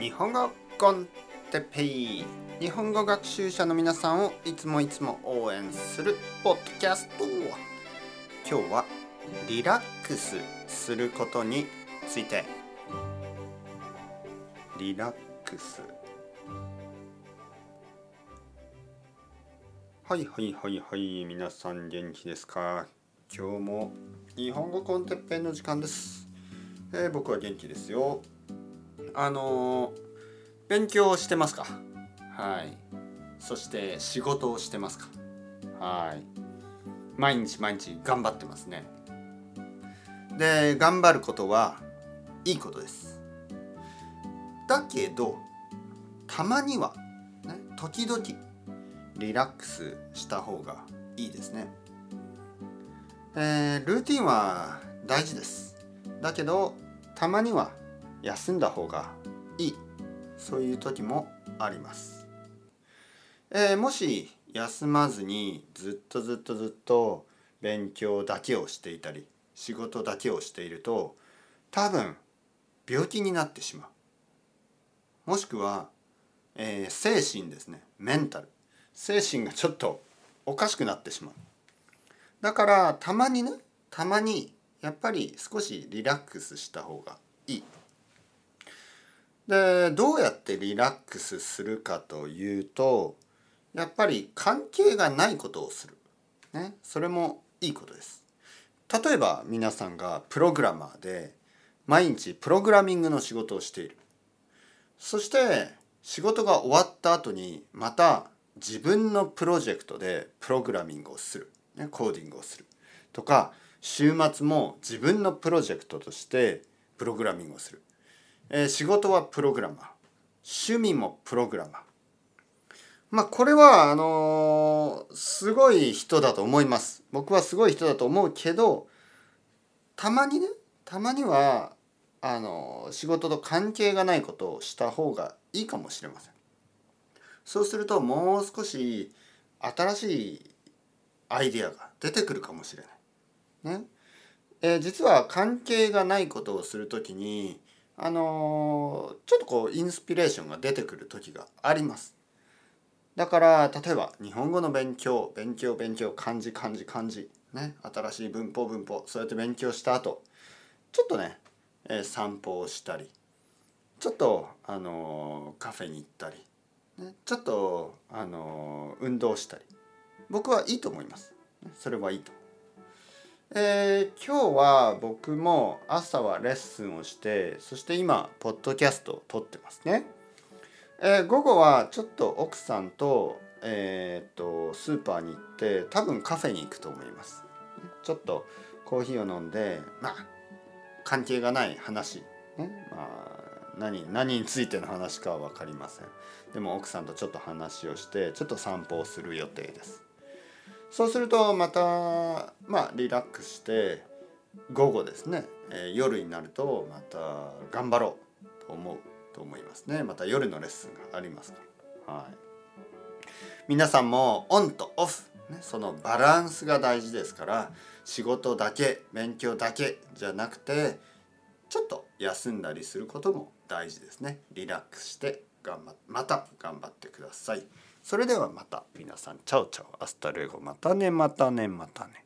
日本語コンテペイ。日本語学習者の皆さんをいつもいつも応援するポッドキャスト。今日はリラックスすることについて。リラックス。はいはいはいはい。皆さん元気ですか？今日も日本語コンテッペイの時間です。えー、僕は元気ですよ。あのー、勉強してますか？はい。そして仕事をしてますか？はい。毎日毎日頑張ってますね。で、頑張ることはいいことです。だけど、たまには、ね、時々リラックスした方がいいですね。えー、ルーティンは大事です。だけどたまには休んだ方がいい。そういう時もあります、えー、もし休まずにずっとずっとずっと勉強だけをしていたり仕事だけをしていると多分病気になってしまう。もしくは、えー、精神ですね。メンタル。精神がちょっとおかしくなってしまう。だからたまにねたまにやっぱり少しリラックスした方がいい。でどうやってリラックスするかというとやっぱり関係がないことをする。ね、それもいいことです。例えば皆さんがプログラマーで毎日プログラミングの仕事をしている。そして仕事が終わった後にまた自分のプロジェクトでプログラミングをする、ね、コーディングをするとか週末も自分のプロジェクトとしてプログラミングをする、えー、仕事はプログラマー。趣味もプログラマー。まあこれはあのー、すごい人だと思います。僕はすごい人だと思うけどたまにねたまにはあの、仕事と関係がないことをした方がいいかもしれません。そうするともう少し新しいアイデアが出てくるかもしれない。ね。えー、実は関係がないことをする時にあの、ちょっとこうインスピレーションが出てくる時があります。だから例えば日本語の勉強勉強勉強漢字漢字漢字ね新しい文法文法そうやって勉強した後ちょっとね、えー、散歩をしたりちょっとあのー、カフェに行ったり、ね、ちょっとあのー、運動したり僕はいいと思います。それはいいとえー、今日は僕も朝はレッスンをしてそして今ポッドキャストを撮ってますね、えー、午後はちょっと奥さんと,、えー、とスーパーに行って多分カフェに行くと思います。ちょっとコーヒーを飲んでまあ関係がない話、ねまあ、何何についての話かは分かりません。でも奥さんとちょっと話をしてちょっと散歩をする予定です。そうするとまたまあリラックスして午後ですね、えー、夜になるとまた頑張ろうと思うと思いますね。また夜のレッスンがありますから。はい。皆さんもオンとオフ、ね、そのバランスが大事ですから。仕事だけ勉強だけじゃなくてちょっと休んだりすることも大事ですね。リラックスして頑張また頑張ってください。それではまた皆さんチャオチャオ。 Hasta luego。またねまたねまたね。